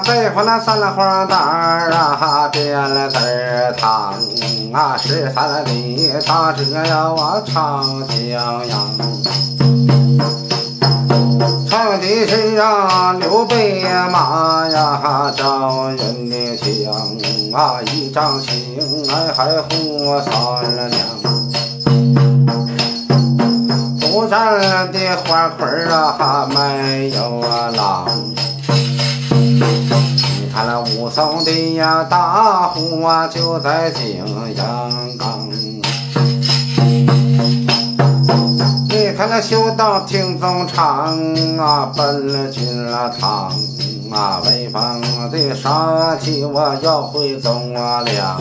破那三了花蛋儿啊，变了字儿汤啊，十三里大这要啊长江阳。唱的是啊刘备马呀，赵云的枪啊，一丈青哎还护三娘。独占的花魁儿啊，没那武松的呀大虎啊，就在景阳冈。你看那修道听宗长啊，奔了进了堂啊，潍坊的杀气我要回宗啊两。